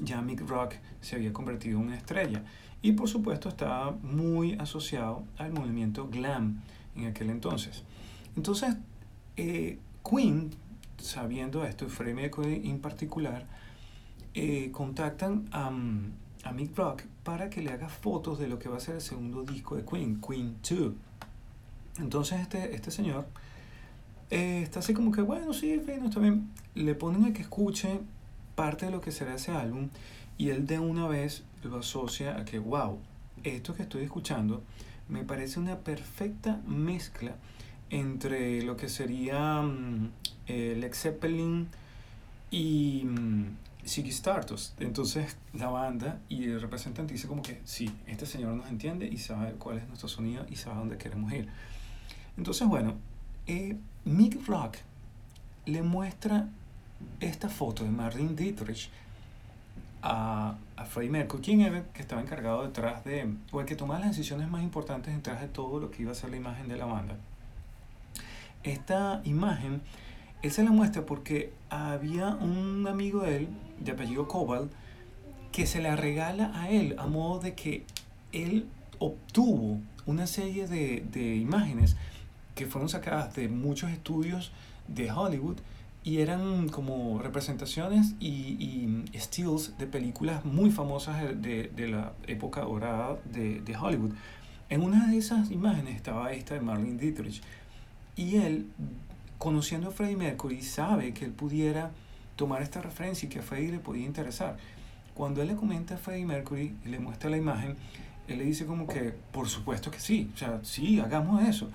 ya Mick Rock se había convertido en una estrella. Y por supuesto estaba muy asociado al movimiento glam en aquel entonces. Entonces, eh, Queen, sabiendo esto, y Freddie Mercury en particular, eh, contactan a, mm, a Mick Rock para que le haga fotos de lo que va a ser el segundo disco de Queen, Queen 2. Entonces este, este señor eh, está así como que, bueno, sí, fino, está bien. Le ponen a que escuche parte de lo que será ese álbum y él de una vez lo asocia a que, wow, esto que estoy escuchando me parece una perfecta mezcla entre lo que sería mm, eh, Led Zeppelin y mm, Ziggy Stardust. Entonces la banda y el representante dice como que sí, este señor nos entiende y sabe cuál es nuestro sonido y sabe a dónde queremos ir. Entonces, bueno, eh, Mick Rock le muestra esta foto de Marlene Dietrich a, a Freddie Mercury, quien era el que estaba encargado detrás de, o el que tomaba las decisiones más importantes detrás de todo lo que iba a ser la imagen de la banda. Esta imagen, él se la muestra porque había un amigo de él, de apellido Cobalt, que se la regala a él a modo de que él obtuvo una serie de, de imágenes que fueron sacadas de muchos estudios de Hollywood y eran como representaciones y, y stills de películas muy famosas de- de la época dorada de, de Hollywood. En una de esas imágenes estaba esta de Marlene Dietrich y él, conociendo a Freddie Mercury, sabe que él pudiera tomar esta referencia y que a Freddie le podía interesar. Cuando él le comenta a Freddie Mercury y le muestra la imagen, él le dice como que, por supuesto que sí, o sea, sí, hagamos eso.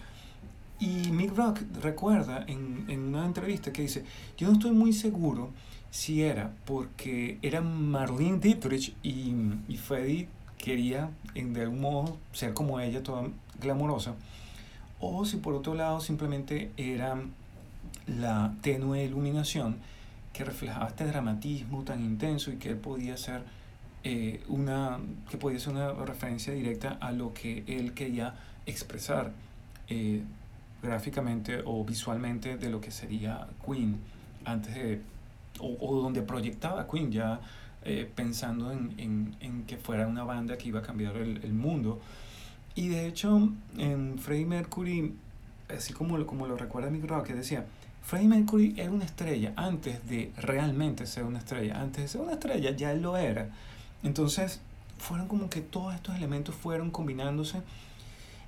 Y Mick Rock recuerda en, en una entrevista que dice, yo no estoy muy seguro si era porque era Marlene Dietrich y, y Freddie quería en, de algún modo ser como ella, toda glamorosa, o si por otro lado simplemente era la tenue iluminación que reflejaba este dramatismo tan intenso y que él podía ser eh, una que podía ser una referencia directa a lo que él quería expresar eh, gráficamente o visualmente de lo que sería Queen antes de o, donde proyectaba Queen ya eh, pensando en, en, en que fuera una banda que iba a cambiar el, mundo. Y de hecho, en Freddie Mercury, así como, como lo recuerda Mick Rock, decía, Freddie Mercury era una estrella antes de realmente ser una estrella. Antes de ser una estrella ya él lo era. Entonces, fueron como que todos estos elementos fueron combinándose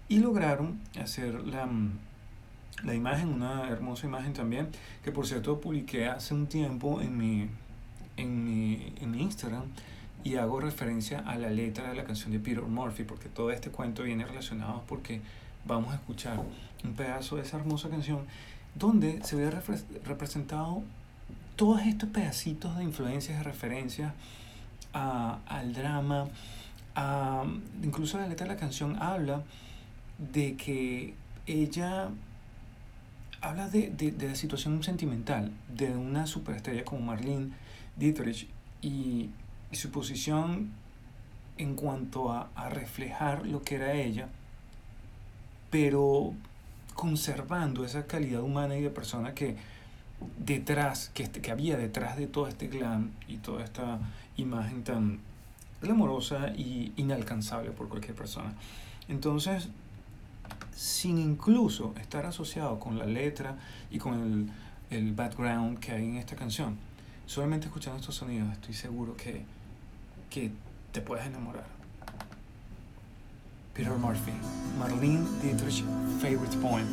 y lograron hacer la, mm, la imagen, una hermosa imagen también, que por cierto publiqué hace un tiempo en mi, en mi, en mi Instagram y hago referencia a la letra de la canción de Peter Murphy, porque todo este cuento viene relacionado porque vamos a escuchar un pedazo de esa hermosa canción donde se ve repre- representado todos estos pedacitos de influencias, de referencias a- al drama, a- incluso la letra de la canción habla de que ella habla de, de, de la situación sentimental de una superestrella como Marlene Dietrich y, y su posición en cuanto a, a reflejar lo que era ella, pero conservando esa calidad humana y de persona que detrás, que, este- que había detrás de todo este glam y toda esta imagen tan glamorosa y inalcanzable por cualquier persona. Entonces, sin incluso estar asociado con la letra y con el, el background que hay en esta canción, solamente escuchando estos sonidos estoy seguro que, que te puedes enamorar. Peter Murphy, Marlene Dietrich, favorite poem.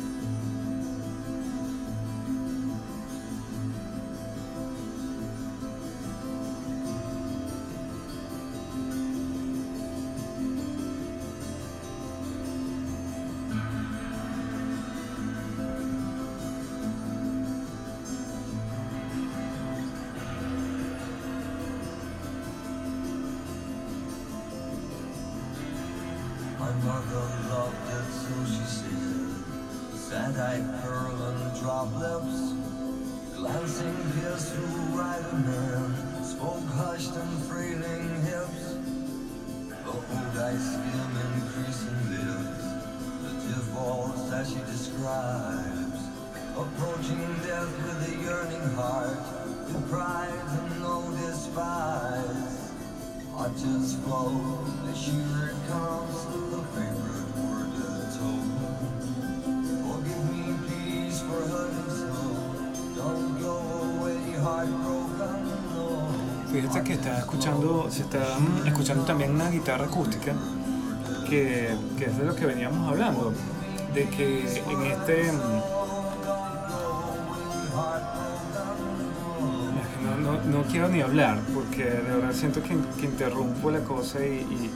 Guitarra acústica, que, que es de lo que veníamos hablando, de que en este... mm, No, no, quiero ni hablar, porque de verdad siento que, que interrumpo la cosa y, y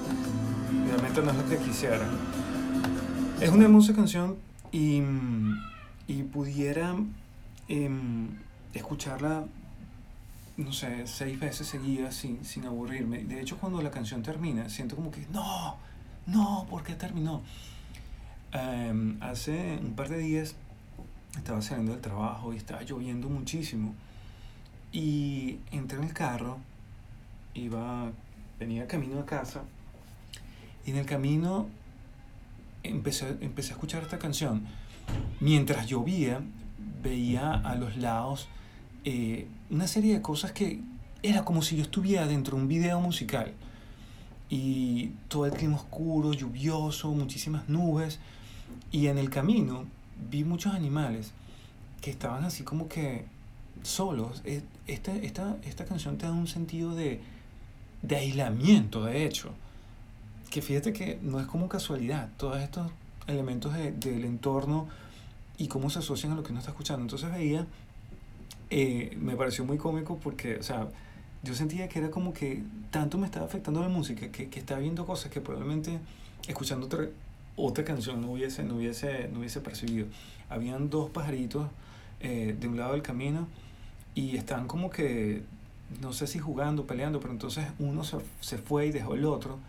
realmente no es lo que quisiera. Es una hermosa canción y, mm, y pudiera em, escucharla no sé, seis veces seguidas sin, sin aburrirme. De hecho, cuando la canción termina, siento como que, no, no, ¿por qué terminó? Em, hace un par de días estaba saliendo del trabajo y estaba lloviendo muchísimo. Y entré en el carro, iba, venía camino a casa, y en el camino empecé, empecé a escuchar esta canción. Mientras llovía, veía a los lados eh, una serie de cosas que era como si yo estuviera dentro de un video musical. Y todo el clima oscuro, lluvioso, muchísimas nubes. Y en el camino vi muchos animales que estaban así como que solos. Eh, Esta, esta, esta canción te da un sentido de, de aislamiento, de hecho. Que fíjate que no es como casualidad. Todos estos elementos de- del entorno y cómo se asocian a lo que uno está escuchando. Entonces veía eh, me pareció muy cómico porque, o sea, yo sentía que era como que tanto me estaba afectando la música que, que estaba viendo cosas que probablemente escuchando otra, otra canción no hubiese, no, hubiese, no hubiese percibido. Habían dos pajaritos eh, de un lado del camino y estaban como que, no sé si jugando, peleando, pero entonces uno se, se fue y dejó el otro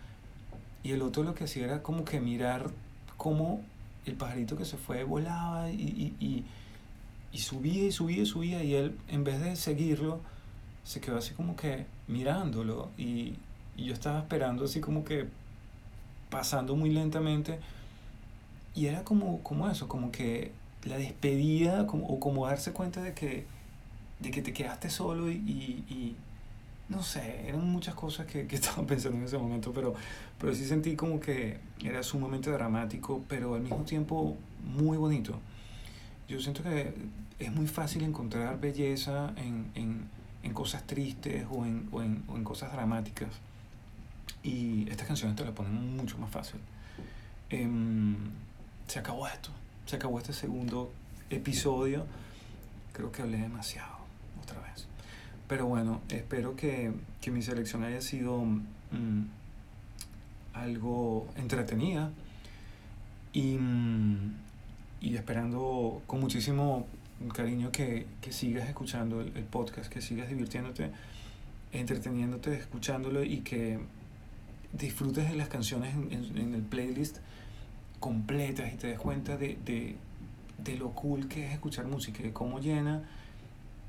y el otro lo que hacía era como que mirar cómo el pajarito que se fue volaba y, y, y y subía y subía y subía y él en vez de seguirlo se quedó así como que mirándolo y, y yo estaba esperando así como que pasando muy lentamente y era como, como eso, como que la despedida como, o como darse cuenta de que, de que te quedaste solo y, y, no sé, eran muchas cosas que, que <laughs> estaba pensando en ese momento, pero, pero sí sentí como que era sumamente dramático, pero al mismo tiempo muy bonito. Yo siento que es muy fácil encontrar belleza en, en, en cosas tristes o en, o, o en cosas dramáticas. Y estas canciones te la ponen mucho más fácil. Em, se acabó esto. Se acabó este segundo episodio. Creo que hablé demasiado otra vez. Pero bueno, espero que, que mi selección haya sido mm, algo entretenida. Y, mm, y esperando con muchísimo cariño que, que sigas escuchando el, el podcast, que sigas divirtiéndote, entreteniéndote, escuchándolo y que disfrutes de las canciones en, en- el playlist completas y te des cuenta de, de, de lo cool que es escuchar música, de cómo llena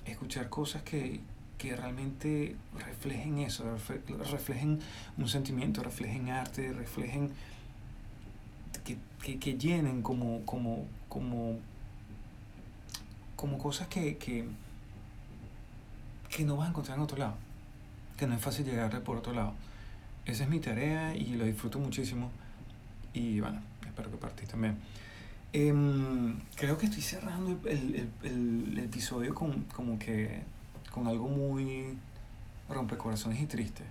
escuchar cosas que, que realmente reflejen eso, refle- reflejen un sentimiento, reflejen arte, reflejen que, que, llenen como, como, como, como cosas que, que, que no vas a encontrar en otro lado, que no es fácil llegarle por otro lado. Esa es mi tarea y lo disfruto muchísimo. Y bueno, espero que partís también. Em, creo que estoy cerrando el- el- el episodio con, como que, con algo muy rompecorazones y triste.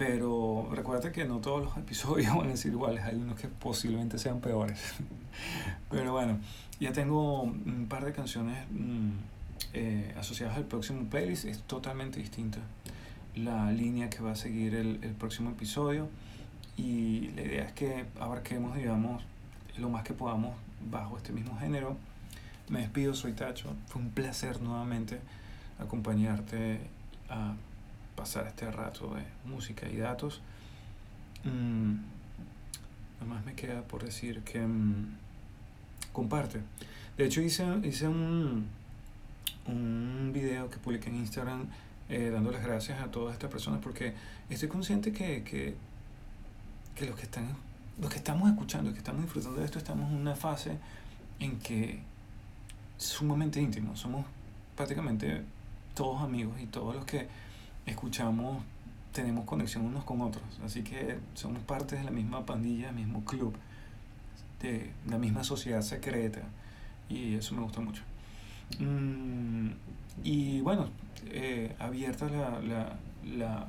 Pero recuerda que no todos los <laughs> episodios van a ser iguales, hay unos que posiblemente sean peores. <laughs> Pero bueno, ya tengo un par de canciones mm, eh, asociadas al próximo playlist, es totalmente distinta la línea que va a seguir el, el próximo episodio y la idea es que abarquemos, digamos, lo más que podamos bajo este mismo género. Me despido, soy Tacho. Fue un placer nuevamente acompañarte a pasar este rato de música y datos. Mm, nada más me queda por decir que mm, comparte. De hecho, hice, hice un, un video que publiqué en Instagram eh, dando las gracias a todas estas personas porque estoy consciente que, que, que los que están los que estamos escuchando, que estamos disfrutando de esto, estamos en una fase en que es sumamente íntimo, somos prácticamente todos amigos y todos los que escuchamos tenemos conexión unos con otros, así que somos parte de la misma pandilla, del mismo club, de la misma sociedad secreta y eso me gusta mucho. Mm, y bueno, eh, abierta la, la, la,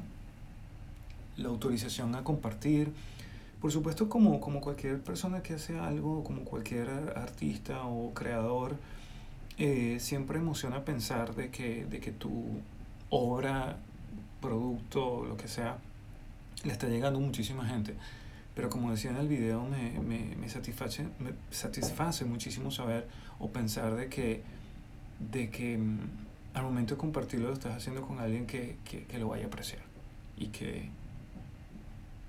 la autorización a compartir. Por supuesto, como, como cualquier persona que hace algo, como cualquier ar- artista o creador, eh, siempre emociona pensar de que, de que tu obra, producto, lo que sea, le está llegando muchísima gente. Pero como decía en el video, me, me, me, satisface, me satisface muchísimo saber o pensar de que, de que mm, al momento de compartirlo lo estás haciendo con alguien que, que, que lo vaya a apreciar y que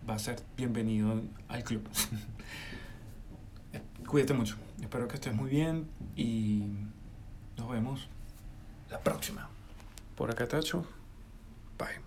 va a ser bienvenido al club. <laughs> Cuídate mucho. Espero que estés muy bien y nos vemos la próxima. Por acá, Tacho. Bye.